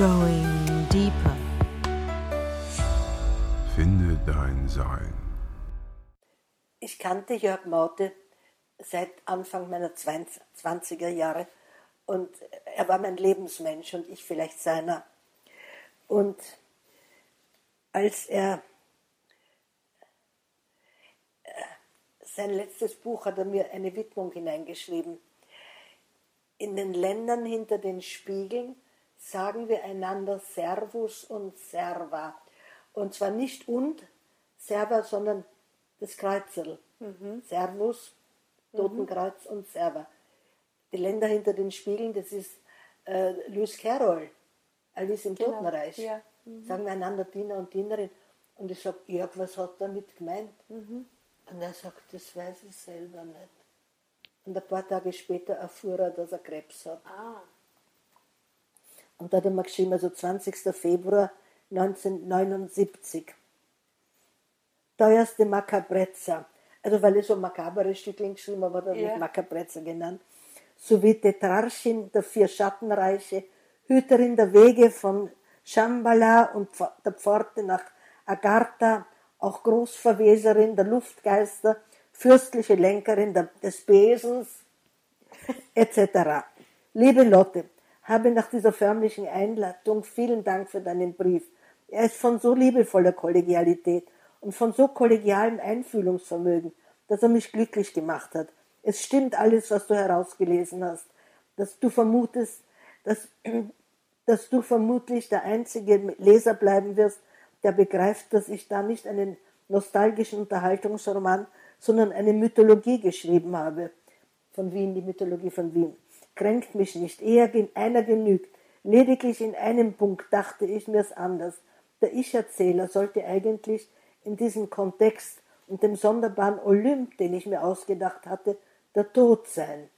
Going deeper. Finde dein Sein. Ich kannte Jörg Maute seit Anfang meiner 20er Jahre und er war mein Lebensmensch und ich vielleicht seiner. Und als er äh, sein letztes Buch hat er mir eine Widmung hineingeschrieben. In den Ländern hinter den Spiegeln sagen wir einander Servus und Serva. Und zwar nicht und Serva, sondern das Kreuzel. Mhm. Servus, Totenkreuz mhm. und Serva. Die Länder hinter den Spiegeln, das ist äh, Lewis Carroll, Alice im genau. Totenreich. Ja. Mhm. Sagen wir einander Diener und Dienerin. Und ich sage, Jörg, was hat er damit gemeint? Mhm. Und er sagt, das weiß ich selber nicht. Und ein paar Tage später erfuhr er, dass er Krebs hat. Ah. Und da hat er mir geschrieben, also 20. Februar 1979. Teuerste Macabrezza. Also weil ich so makabere Stückchen geschrieben habe, hat er mich Macabrezza genannt. Sowie Tetrarchin der vier Schattenreiche, Hüterin der Wege von Shambhala und der Pforte nach Agartha, auch Großverweserin der Luftgeister, fürstliche Lenkerin des Besens, etc. Liebe Lotte, habe nach dieser förmlichen Einladung vielen Dank für deinen Brief. Er ist von so liebevoller Kollegialität und von so kollegialem Einfühlungsvermögen, dass er mich glücklich gemacht hat. Es stimmt alles, was du herausgelesen hast, dass du vermutest, dass, dass du vermutlich der einzige Leser bleiben wirst, der begreift, dass ich da nicht einen nostalgischen Unterhaltungsroman, sondern eine Mythologie geschrieben habe. Von Wien, die Mythologie von Wien kränkt mich nicht, eher einer genügt. Lediglich in einem Punkt dachte ich mir's anders. Der Ich-Erzähler sollte eigentlich in diesem Kontext und dem sonderbaren Olymp, den ich mir ausgedacht hatte, der Tod sein.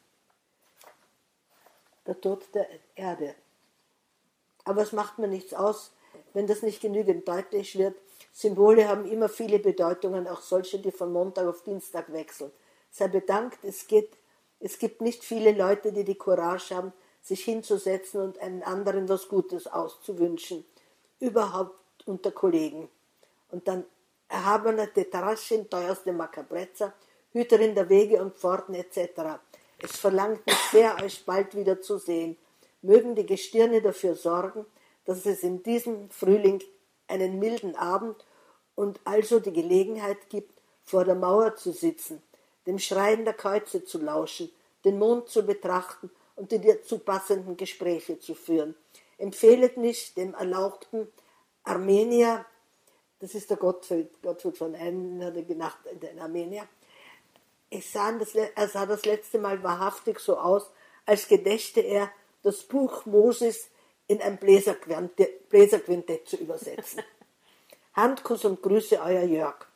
Der Tod der Erde. Aber es macht mir nichts aus, wenn das nicht genügend deutlich wird. Symbole haben immer viele Bedeutungen, auch solche, die von Montag auf Dienstag wechseln. Sei bedankt, es geht es gibt nicht viele Leute, die die Courage haben, sich hinzusetzen und einen anderen was Gutes auszuwünschen. Überhaupt unter Kollegen. Und dann erhabener Tetraschin, teuerste Macabrezza, Hüterin der Wege und Pforten etc. Es verlangt mich sehr, euch bald wieder zu sehen. Mögen die Gestirne dafür sorgen, dass es in diesem Frühling einen milden Abend und also die Gelegenheit gibt, vor der Mauer zu sitzen dem Schreien der Kreuze zu lauschen, den Mond zu betrachten und die dazu passenden Gespräche zu führen. Empfehlet mich dem erlauchten Armenier, das ist der Gottfried, Gottfried von Einen, gedacht, in Armenier. Ich sah das, er sah das letzte Mal wahrhaftig so aus, als gedächte er, das Buch Moses in ein Bläserquintett zu übersetzen. Handkuss und Grüße, euer Jörg.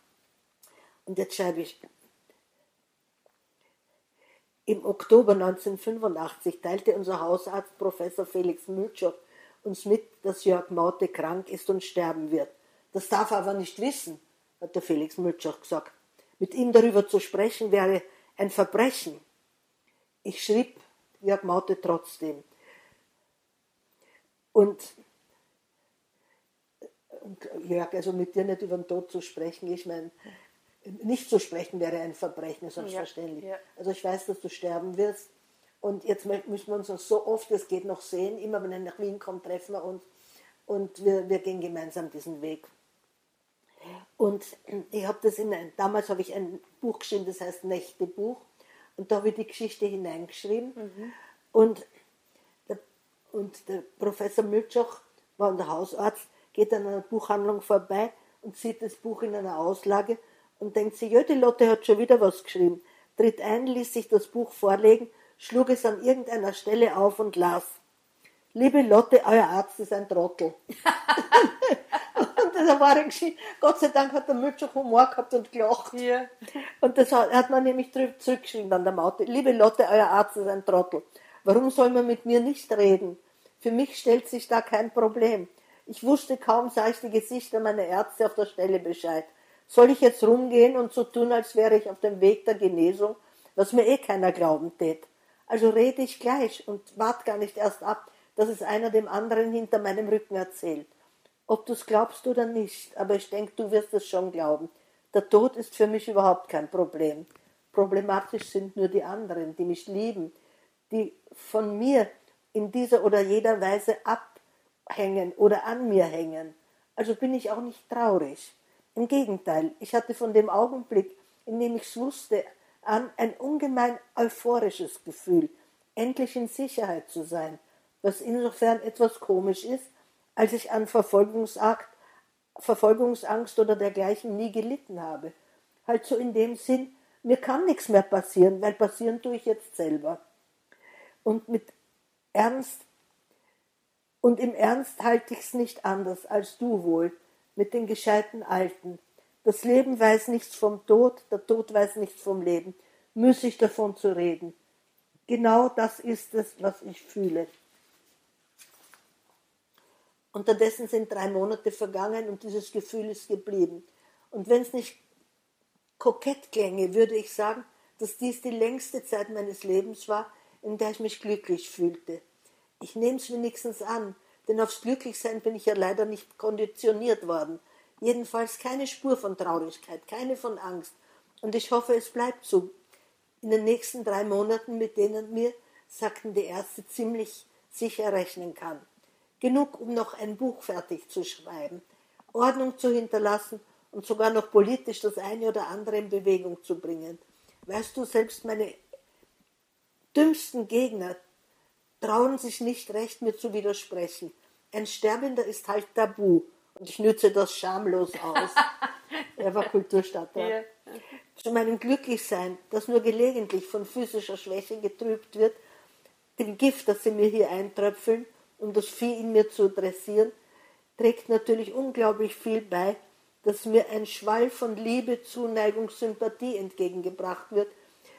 Und jetzt schreibe ich, im Oktober 1985 teilte unser Hausarzt Professor Felix Mültschow uns mit, dass Jörg Maute krank ist und sterben wird. Das darf er aber nicht wissen, hat der Felix Mültschow gesagt. Mit ihm darüber zu sprechen wäre ein Verbrechen. Ich schrieb Jörg Maute trotzdem. Und, und Jörg, also mit dir nicht über den Tod zu sprechen, ich meine, nicht zu sprechen wäre ein Verbrechen, selbstverständlich. Ja, ja. Also ich weiß, dass du sterben wirst. Und jetzt müssen wir uns so oft es geht noch sehen. Immer wenn er nach Wien kommt, treffen wir uns. Und wir, wir gehen gemeinsam diesen Weg. Und ich habe das in ein, damals habe ich ein Buch geschrieben, das heißt Nächtebuch. Und da habe ich die Geschichte hineingeschrieben. Mhm. Und, der, und der Professor Milchoch war der Hausarzt, geht an einer Buchhandlung vorbei und sieht das Buch in einer Auslage und denkt sich, ja, die Lotte hat schon wieder was geschrieben. Tritt ein, ließ sich das Buch vorlegen, schlug es an irgendeiner Stelle auf und las. Liebe Lotte, euer Arzt ist ein Trottel. und da war geschrieben, Gott sei Dank hat der Mütsch Humor gehabt und gelacht. Ja. Und das hat, hat man nämlich zurückgeschrieben an der Maute. Liebe Lotte, euer Arzt ist ein Trottel. Warum soll man mit mir nicht reden? Für mich stellt sich da kein Problem. Ich wusste kaum, sah ich die Gesichter meiner Ärzte auf der Stelle Bescheid. Soll ich jetzt rumgehen und so tun, als wäre ich auf dem Weg der Genesung, was mir eh keiner glauben tät? Also rede ich gleich und wart gar nicht erst ab, dass es einer dem anderen hinter meinem Rücken erzählt. Ob du es glaubst oder nicht, aber ich denke, du wirst es schon glauben. Der Tod ist für mich überhaupt kein Problem. Problematisch sind nur die anderen, die mich lieben, die von mir in dieser oder jeder Weise abhängen oder an mir hängen. Also bin ich auch nicht traurig. Im Gegenteil, ich hatte von dem Augenblick, in dem ich es wusste, an ein ungemein euphorisches Gefühl, endlich in Sicherheit zu sein, was insofern etwas komisch ist, als ich an Verfolgungsakt, Verfolgungsangst oder dergleichen nie gelitten habe. Halt so in dem Sinn, mir kann nichts mehr passieren, weil passieren tue ich jetzt selber. Und mit Ernst und im Ernst halte ich es nicht anders als du wohl, mit den gescheiten Alten. Das Leben weiß nichts vom Tod, der Tod weiß nichts vom Leben. Müßig davon zu reden. Genau das ist es, was ich fühle. Unterdessen sind drei Monate vergangen und dieses Gefühl ist geblieben. Und wenn es nicht kokett klänge, würde ich sagen, dass dies die längste Zeit meines Lebens war, in der ich mich glücklich fühlte. Ich nehme es wenigstens an, denn aufs Glücklichsein bin ich ja leider nicht konditioniert worden. Jedenfalls keine Spur von Traurigkeit, keine von Angst. Und ich hoffe, es bleibt so. In den nächsten drei Monaten, mit denen mir, sagten die Ärzte, ziemlich sicher rechnen kann. Genug, um noch ein Buch fertig zu schreiben, Ordnung zu hinterlassen und sogar noch politisch das eine oder andere in Bewegung zu bringen. Weißt du, selbst meine dümmsten Gegner trauen sich nicht recht, mir zu widersprechen. Ein Sterbender ist halt tabu. Und ich nütze das schamlos aus. er war Kulturstadtrat. Ja. Zu meinem Glücklichsein, das nur gelegentlich von physischer Schwäche getrübt wird, dem Gift, das sie mir hier eintröpfeln, um das Vieh in mir zu dressieren, trägt natürlich unglaublich viel bei, dass mir ein Schwall von Liebe, Zuneigung, Sympathie entgegengebracht wird,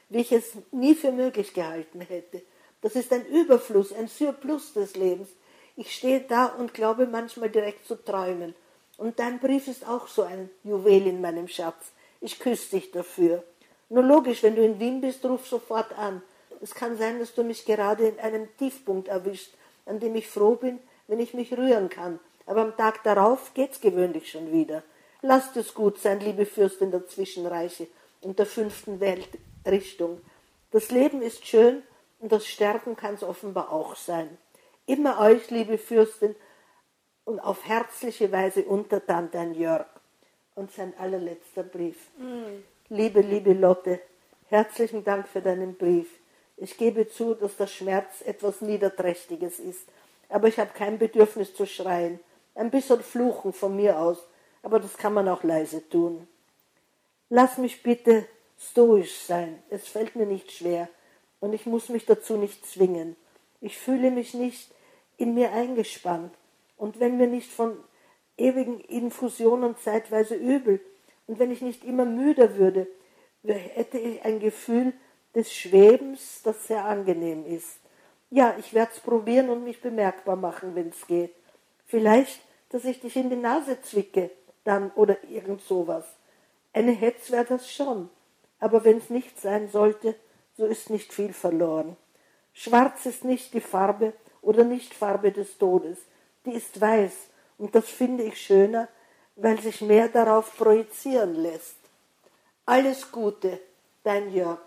wie ich es nie für möglich gehalten hätte. Das ist ein Überfluss, ein Surplus des Lebens. Ich stehe da und glaube manchmal direkt zu träumen. Und dein Brief ist auch so ein Juwel in meinem Schatz. Ich küsse dich dafür. Nur logisch, wenn du in Wien bist, ruf sofort an. Es kann sein, dass du mich gerade in einem Tiefpunkt erwischt, an dem ich froh bin, wenn ich mich rühren kann. Aber am Tag darauf geht's gewöhnlich schon wieder. Lasst es gut sein, liebe Fürstin der Zwischenreiche und der fünften Weltrichtung. Das Leben ist schön und das Sterben kann es offenbar auch sein. Immer euch, liebe Fürstin, und auf herzliche Weise untertan dein Jörg. Und sein allerletzter Brief. Mm. Liebe, liebe Lotte, herzlichen Dank für deinen Brief. Ich gebe zu, dass der Schmerz etwas Niederträchtiges ist, aber ich habe kein Bedürfnis zu schreien. Ein bisschen fluchen von mir aus, aber das kann man auch leise tun. Lass mich bitte stoisch sein, es fällt mir nicht schwer und ich muss mich dazu nicht zwingen. Ich fühle mich nicht in mir eingespannt und wenn mir nicht von ewigen Infusionen zeitweise übel und wenn ich nicht immer müder würde, hätte ich ein Gefühl des Schwebens, das sehr angenehm ist. Ja, ich werde es probieren und mich bemerkbar machen, wenn es geht. Vielleicht, dass ich dich in die Nase zwicke, dann oder irgend sowas. Eine Hetz wäre das schon, aber wenn es nicht sein sollte, so ist nicht viel verloren. Schwarz ist nicht die Farbe oder nicht Farbe des Todes, die ist weiß, und das finde ich schöner, weil sich mehr darauf projizieren lässt. Alles Gute, dein Jörg.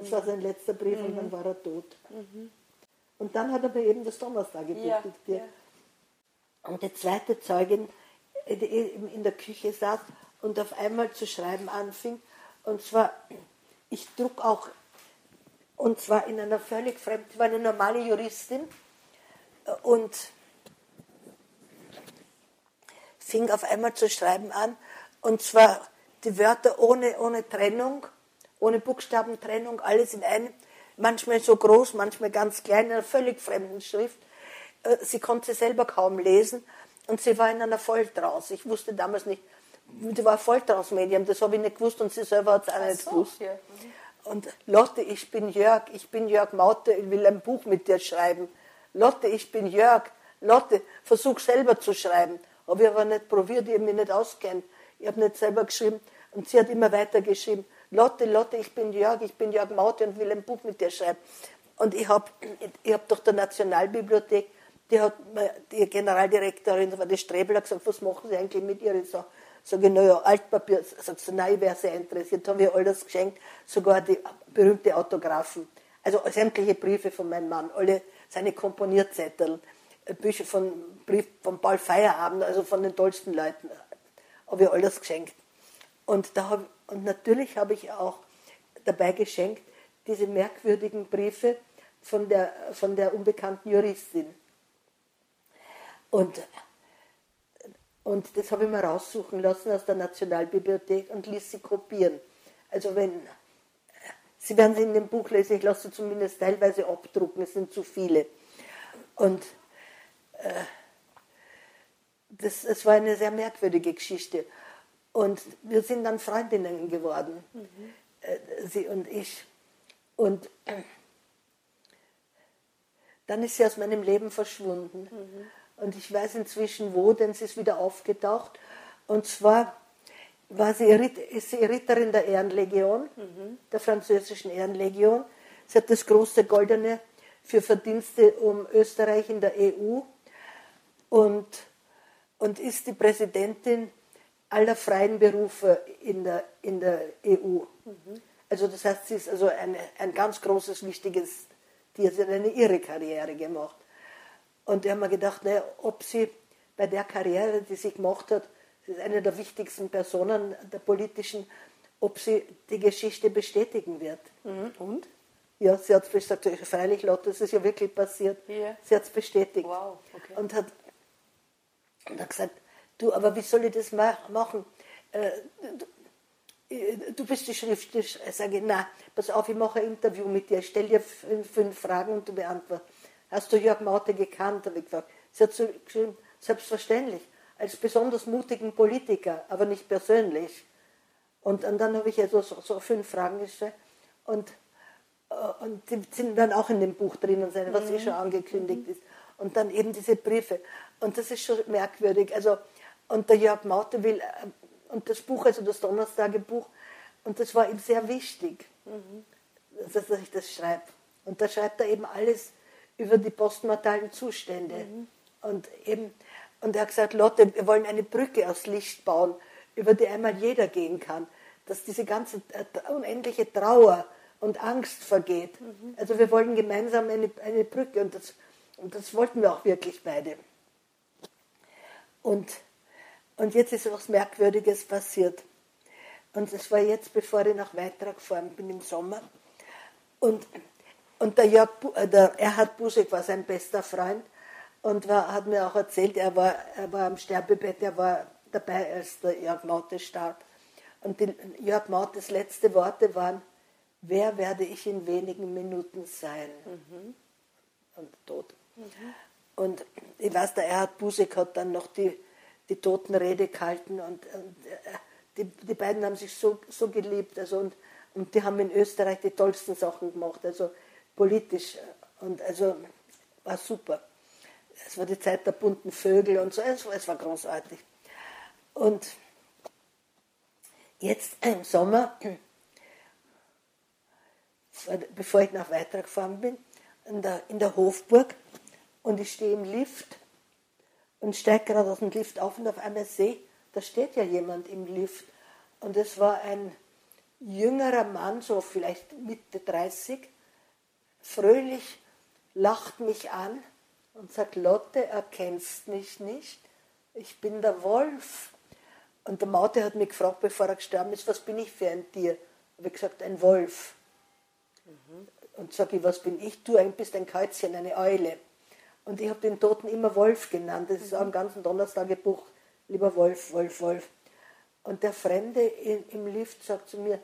Das war sein letzter Brief mhm. und dann war er tot. Mhm. Und dann hat er mir eben das Donnerstaggebuch ja, diktiert. Ja. Und die zweite Zeugin die in der Küche saß und auf einmal zu schreiben anfing. Und zwar, ich druck auch und zwar in einer völlig fremden, ich war eine normale Juristin und fing auf einmal zu schreiben an, und zwar die Wörter ohne, ohne Trennung, ohne Buchstabentrennung, alles in einem, manchmal so groß, manchmal ganz klein, in einer völlig fremden Schrift. Äh, sie konnte selber kaum lesen und sie war in einer Volltraus. Ich wusste damals nicht, sie war Volltraus-Medium, das habe ich nicht gewusst und sie selber hat es auch nicht so, gewusst. Ja. Mhm. Und Lotte, ich bin Jörg, ich bin Jörg Maute, ich will ein Buch mit dir schreiben. Lotte, ich bin Jörg. Lotte, versuch selber zu schreiben. Habe ich aber nicht probiert, ich habe mich nicht auskennt. Ich habe nicht selber geschrieben. Und sie hat immer weiter geschrieben. Lotte, Lotte, ich bin Jörg, ich bin Jörg Maute und will ein Buch mit dir schreiben. Und ich habe ich hab durch der Nationalbibliothek die hat die Generaldirektorin der war Strebler gesagt, was machen Sie eigentlich mit ihr? Ich sage, sag ich, naja, Altpapier. Sagt sie, nein, ich wäre sehr interessiert. Haben wir alles geschenkt, sogar die berühmte Autographen. Also sämtliche Briefe von meinem Mann, alle seine Komponierzettel, äh, Bücher von, Brief von Paul Feierabend, also von den tollsten Leuten, habe ich alles geschenkt. Und, da hab, und natürlich habe ich auch dabei geschenkt diese merkwürdigen Briefe von der, von der unbekannten Juristin. Und, und das habe ich mir raussuchen lassen aus der Nationalbibliothek und ließ sie kopieren. Also wenn, Sie werden sie in dem Buch lesen, ich lasse sie zumindest teilweise abdrucken, es sind zu viele. Und äh, das, das war eine sehr merkwürdige Geschichte. Und wir sind dann Freundinnen geworden, mhm. äh, sie und ich. Und äh, dann ist sie aus meinem Leben verschwunden. Mhm. Und ich weiß inzwischen wo, denn sie ist wieder aufgetaucht. Und zwar war sie, ist sie Ritterin der Ehrenlegion, mhm. der französischen Ehrenlegion. Sie hat das große Goldene für Verdienste um Österreich in der EU und, und ist die Präsidentin aller freien Berufe in der, in der EU. Mhm. Also das heißt, sie ist also eine, ein ganz großes, wichtiges die hat eine irre Karriere gemacht. Und da haben wir gedacht, naja, ob sie bei der Karriere, die sie gemacht hat, sie ist eine der wichtigsten Personen der politischen, ob sie die Geschichte bestätigen wird. Mhm. Und? Ja, sie hat gesagt, freilich, Lotte, das ist ja wirklich passiert. Yeah. Sie hat es bestätigt. Wow, okay. Und hat, und hat gesagt, du, aber wie soll ich das machen? Äh, äh, du bist die Schriftsteller. Ich sage, na, pass auf, ich mache ein Interview mit dir, ich stelle dir fünf Fragen und du beantwortest. Hast du Jörg Maute gekannt? habe ich gefragt. Sie hat so geschrieben, selbstverständlich, als besonders mutigen Politiker, aber nicht persönlich. Und, und dann habe ich also so, so, fünf Fragen gestellt und, äh, und die sind dann auch in dem Buch drinnen, sein, was mhm. eh schon angekündigt mhm. ist. Und dann eben diese Briefe. Und das ist schon merkwürdig. Also, und der Jörg Maute will äh, und das Buch, also das Donnerstagebuch, und das war ihm sehr wichtig, mhm. dass, ich das schreibe. Und da schreibt er eben alles über die postmortalen Zustände. Mhm. Und, eben, und er hat gesagt, Lotte, wir wollen eine Brücke aus Licht bauen, über die einmal jeder gehen kann, dass diese ganze äh, unendliche Trauer und Angst vergeht. Mhm. Also wir wollen gemeinsam eine, eine Brücke und das, und das wollten wir auch wirklich beide. Und und jetzt ist was Merkwürdiges passiert. Und das war jetzt, bevor ich nach Weitra gefahren bin im Sommer. Und, und der, Jörg, äh, der Erhard Busek war sein bester Freund und war, hat mir auch erzählt, er war, er war am Sterbebett, er war dabei, als der Jörg Maute starb. Und die, Jörg Mautes letzte Worte waren, wer werde ich in wenigen Minuten sein? Mhm. Und tot. Mhm. Und ich weiß, der Erhard Busek hat dann noch die die Totenrede gehalten und, und äh, die, die beiden haben sich so, so geliebt also und, und die haben in Österreich die tollsten Sachen gemacht, also politisch und also war super. Es war die Zeit der bunten Vögel und so, es war, es war großartig. Und jetzt im Sommer, bevor ich nach Weitra gefahren bin, in der, in der Hofburg und ich stehe im Lift und steige gerade aus dem Lift auf und auf einmal sehe, da steht ja jemand im Lift. Und es war ein jüngerer Mann, so vielleicht Mitte 30, fröhlich lacht mich an und sagt, Lotte, erkennst mich nicht, ich bin der Wolf. Und der Maute hat mich gefragt, bevor er gestorben ist, was bin ich für ein Tier? Habe ich gesagt, ein Wolf. Mhm. Und sage ich, was bin ich? Du bist ein Käuzchen, eine Eule. Und ich habe den Toten immer Wolf genannt. Das ist auch im ganzen Donnerstagebuch, lieber Wolf, Wolf, Wolf. Und der Fremde im Lift sagt zu mir,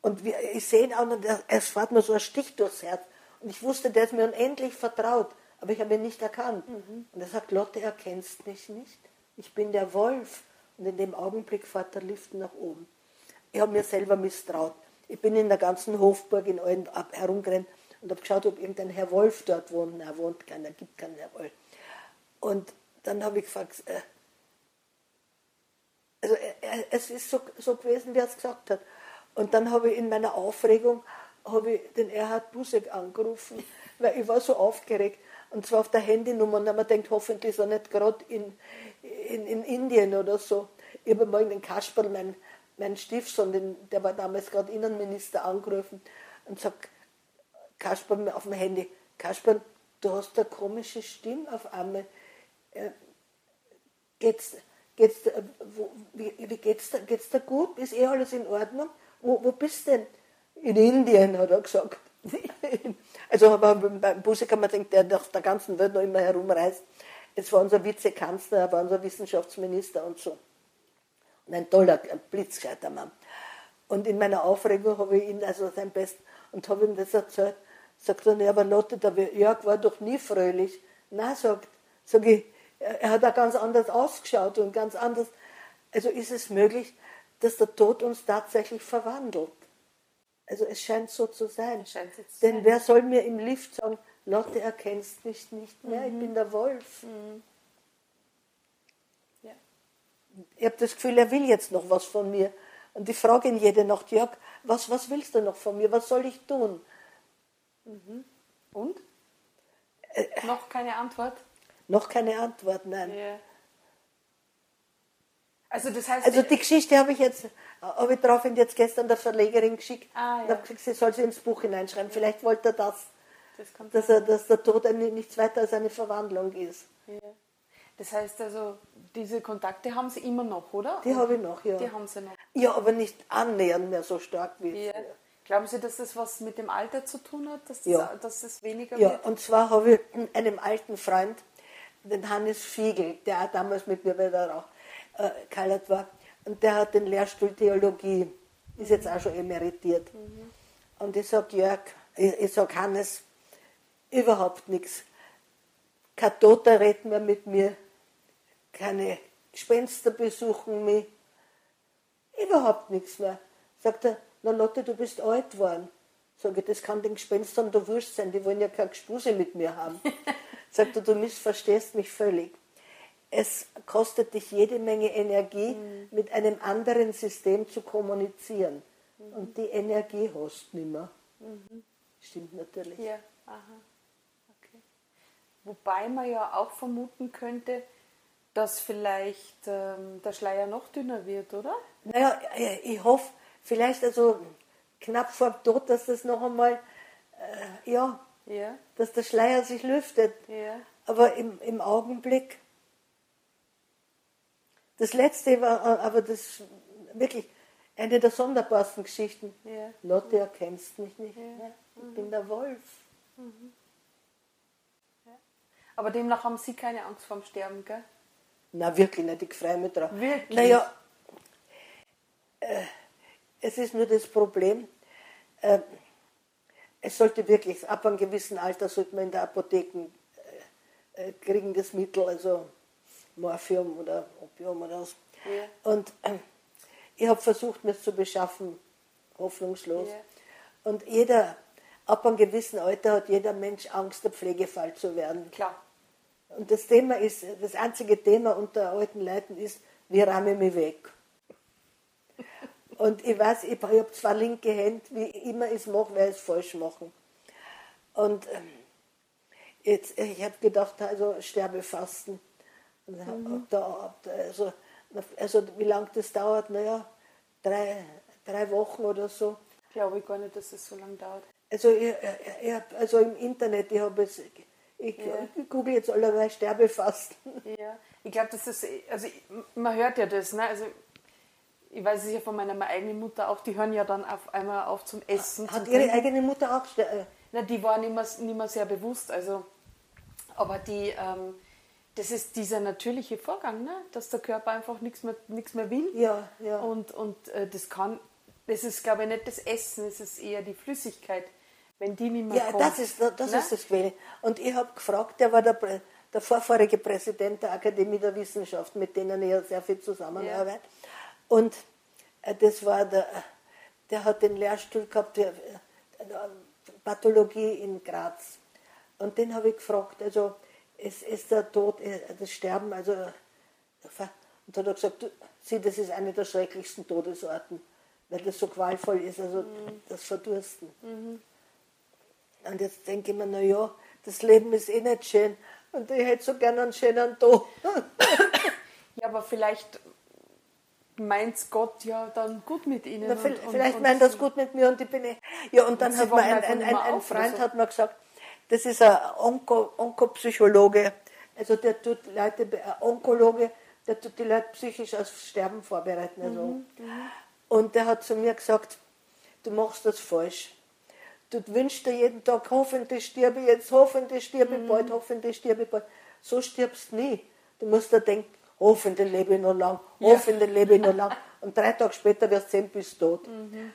und wir, ich sehe ihn auch, und es fährt mir so ein Stich durchs Herz. Und ich wusste, der ist mir unendlich vertraut, aber ich habe ihn nicht erkannt. Mhm. Und er sagt, Lotte, erkennst mich nicht? Ich bin der Wolf. Und in dem Augenblick fährt der Lift nach oben. Ich habe mir selber misstraut. Ich bin in der ganzen Hofburg in allen herumgerannt und habe geschaut, ob irgendein Herr Wolf dort wohnt. Na, wohnt keiner, gibt keinen Herr Wolf. Und dann habe ich gefragt, äh, also äh, es ist so, so gewesen, wie er es gesagt hat. Und dann habe ich in meiner Aufregung habe ich den Erhard Busek angerufen, weil ich war so aufgeregt. Und zwar auf der Handynummer. Und man denkt, hoffentlich ist er nicht gerade in, in, in Indien oder so. Ich habe mal den Kasperl, mein, mein Stiefsohn, den, der war damals gerade Innenminister, angerufen und sagt, Kasperl auf dem Handy, Kasperl, du hast eine komische Stimme auf einmal. Äh, geht's, geht's, äh, wo, wie, wie geht's, geht's da gut? Ist eh alles in Ordnung? Wo, wo bist du denn? In Indien, hat er gesagt. also beim Busse man denken, der auf der ganzen Welt noch immer herumreist. Es war unser Vizekanzler, er war unser Wissenschaftsminister und so. Und ein toller, ein blitzgescheiter Mann. Und in meiner Aufregung habe ich ihn, also sein Best, und habe ihm das erzählt. Sagt er, ja, aber Lotte, der Jörg war doch nie fröhlich. Na, sagt, sag ich, er hat auch ganz anders ausgeschaut und ganz anders. Also ist es möglich, dass der Tod uns tatsächlich verwandelt. Also es scheint so zu sein. Denn sein. wer soll mir im Lift sagen, Lotte, erkennst mich nicht mehr, ich bin der Wolf. Ja. Ich habe das Gefühl, er will jetzt noch was von mir. Und ich frage ihn jede Nacht, Jörg, was, was willst du noch von mir? Was soll ich tun? Und? Noch keine Antwort? Noch keine Antwort, nein. Ja. Also das heißt, Also die Geschichte habe ich jetzt, habe ich daraufhin jetzt gestern der Verlegerin geschickt Ah, und ja. habe gesagt, sie soll sie ins Buch hineinschreiben. Vielleicht wollte er das, das dass, er, dass der Tod eine, nichts weiter als eine Verwandlung ist. Ja. Das heißt also, diese Kontakte haben Sie immer noch, oder? Die habe ich noch, ja. Die haben Sie noch. Ja, aber nicht annähernd mehr so stark wie Ja. früher. Glauben Sie, dass das was mit dem Alter zu tun hat, dass das, Ja. dass das weniger Ja, wird? und zwar habe ich einem alten Freund, den Hannes Fiegel, der auch damals mit mir bei der Rauch äh, geheiratet war, und der hat den Lehrstuhl Theologie, ist jetzt auch schon emeritiert. Und ich sage, Jörg, ich, ich sage, Hannes, überhaupt nichts. Kein Toter redet mehr mit mir, keine Gespenster besuchen mich, überhaupt nichts mehr. Sagt er, na Lotte, du bist alt geworden. Sag ich, das kann den Gespenstern da wurscht sein, die wollen ja keine Gespuse mit mir haben. Sagt er, du missverstehst mich völlig. Es kostet dich jede Menge Energie, mit einem anderen System zu kommunizieren. Und die Energie hast du nicht mehr. Stimmt natürlich. Ja, aha. Okay. Wobei man ja auch vermuten könnte, dass vielleicht ähm, der Schleier noch dünner wird, oder? Naja, ich hoffe, vielleicht also knapp vor dem Tod, dass das noch einmal, äh, ja, Ja, dass der Schleier sich lüftet. ja. Aber im, im Augenblick, das letzte war äh, aber das wirklich eine der sonderbarsten Geschichten. Ja. Lotte, erkennst mich nicht mehr. Ich bin der Wolf. Aber demnach haben Sie keine Angst vorm Sterben, gell? Na, wirklich nicht, ich freue mich drauf. Wirklich? Naja, äh, es ist nur das Problem, äh, es sollte wirklich, ab einem gewissen Alter sollte man in der Apotheke äh, äh, kriegen das Mittel, also Morphium oder Opium oder was. Ja. Und äh, ich habe versucht, mir es zu beschaffen, hoffnungslos. Ja. Und jeder, ab einem gewissen Alter hat jeder Mensch Angst, der Pflegefall zu werden. Klar. Und das Thema ist, das einzige Thema unter alten Leuten ist, wie räume ich mich weg? Und ich weiß, ich habe zwei linke Hände, wie ich immer es mache, werde ich es falsch machen. Und ähm, jetzt, ich habe gedacht, also Sterbefasten. Hab da, also, also wie lange das dauert, naja, drei, drei Wochen oder so. Glaube ich gar nicht, dass es so lange dauert. Also, ich, ich, also im Internet, ich habe es, ich, Ja. ich google jetzt allerlei Sterbefasten. Ja, ich glaube, das, also ich- man hört ja das, ne? Also ich weiß es ja von meiner eigenen Mutter auch, die hören ja dann auf einmal auf zum Essen. Hat zum ihre Trinken. eigene Mutter auch äh, Na, die war nicht mehr, nicht mehr sehr bewusst, also, aber die, ähm, das ist dieser natürliche Vorgang, ne? dass der Körper einfach nichts mehr, nichts mehr will. Ja, ja. Und, und äh, das kann, das ist glaube ich nicht das Essen, es ist eher die Flüssigkeit, wenn die nicht mehr Ja, kommt. das ist das, ne? ist das Quelle. Und ich habe gefragt, der war der, der vorvorige Präsident der Akademie der Wissenschaft, mit denen ich ja sehr viel zusammenarbeite. Und äh, das war der, der hat den Lehrstuhl gehabt, der, äh, Pathologie in Graz. Und den habe ich gefragt, also ist, ist der Tod, äh, das Sterben, also äh, und da hat er gesagt, du, sieh, das ist eine der schrecklichsten Todesarten, weil das so qualvoll ist, also das Verdursten. Und jetzt denke ich mir, naja, das Leben ist eh nicht schön und ich hätte so gerne einen schönen Tod. Ja, aber vielleicht meint Gott ja dann gut mit ihnen. Na, und- vielleicht und- und meint das sie- gut mit mir und ich bin eh- Ja, und dann sie hat mir ein, ein, ein, ein Freund hat mir gesagt, das ist ein Onko, Onkopsychologe, also der tut Leute, ein Onkologe, der tut die Leute psychisch aufs Sterben vorbereiten. Also. Mhm, Und der hat zu mir gesagt, du machst das falsch. Du wünschst dir jeden Tag, hoffentlich stirbe ich jetzt, hoffentlich stirbe Mhm. ich bald, hoffentlich stirbe ich bald. So stirbst du nie. Du musst dir denken, hoffentlich lebe ich noch lang, hoffentlich lebe ich noch lang. Und drei Tage später wirst du sehen, bist tot. Mhm.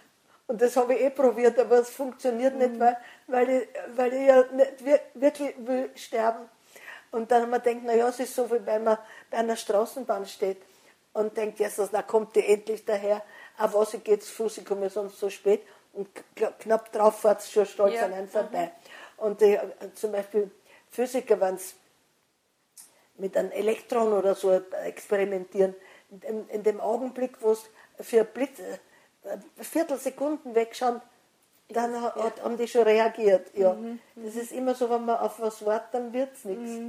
Und das habe ich eh probiert, aber es funktioniert nicht, weil, weil, ich, weil ich ja nicht wir- wirklich will sterben. Und dann haben wir gedacht, naja, es ist so, wie wenn man bei einer Straßenbahn steht und denkt, jetzt, da kommt die endlich daher. Auf was ich gehe zu Fuß, ich komme ja sonst so spät. Und kn- knapp drauf fährt es schon stolz Ja, an einem vorbei. Und die, zum Beispiel Physiker, wenn sie mit einem Elektron oder so experimentieren, in, in dem Augenblick, wo es für Blitz, äh, Viertelsekunden wegschauen, dann ha- hat, haben die schon reagiert. Ja. Das ist immer so, wenn man auf was wartet, dann wird es nichts.